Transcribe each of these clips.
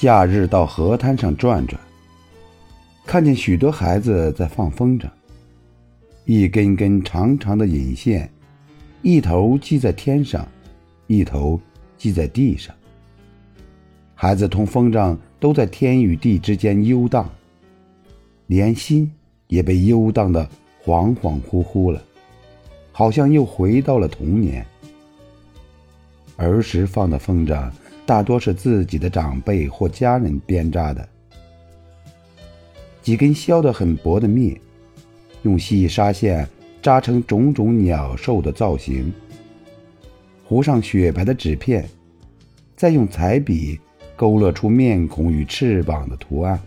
假日到河滩上转转，看见许多孩子在放风筝，一根根长长的引线，一头系在天上，一头系在地上。孩子同风筝都在天与地之间游荡，连心也被游荡的恍恍惚惚了，好像又回到了童年。儿时放的风筝，大多是自己的长辈或家人编扎的，几根削得很薄的篾，用细纱线扎成种种鸟兽的造型，糊上雪白的纸片，再用彩笔。勾勒出面孔与翅膀的图案。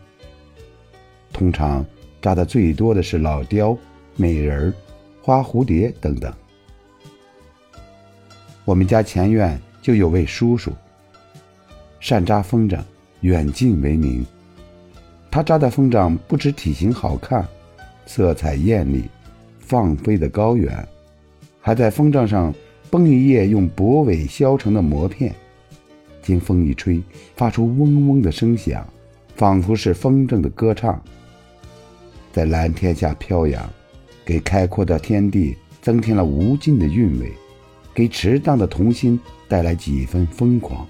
通常扎的最多的是老雕、美人花蝴蝶等等。我们家前院就有位叔叔，善扎风筝，远近闻名。他扎的风筝不止体型好看，色彩艳丽，放飞的高远，还在风筝上绷一页用薄苇削成的膜片。经风一吹，发出嗡嗡的声响，仿佛是风筝的歌唱，在蓝天下飘扬，给开阔的天地增添了无尽的韵味，给迟荡的童心带来几分疯狂。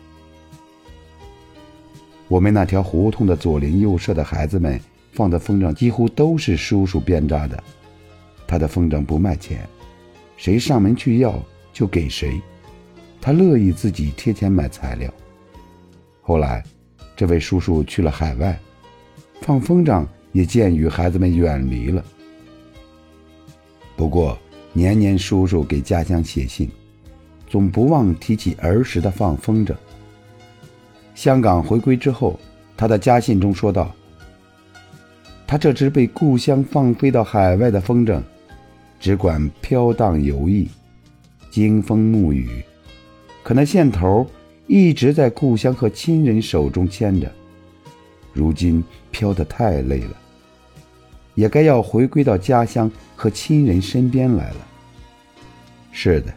我们那条胡同的左邻右舍的孩子们放的风筝，几乎都是叔叔编扎的。他的风筝不卖钱，谁上门去要就给谁，他乐意自己贴钱买材料。后来，这位叔叔去了海外，放风筝也渐与孩子们远离了。不过，年年叔叔给家乡写信，总不忘提起儿时的放风筝。香港回归之后，他的家信中说道：“他这只被故乡放飞到海外的风筝，只管飘荡游弋，经风沐雨，可那线头……”一直在故乡和亲人手中牵着，如今飘得太累了，也该要回归到家乡和亲人身边来了。是的，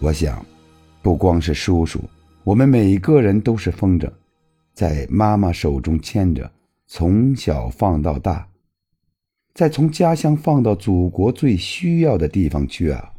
我想，不光是叔叔，我们每个人都是风筝，在妈妈手中牵着，从小放到大，再从家乡放到祖国最需要的地方去啊。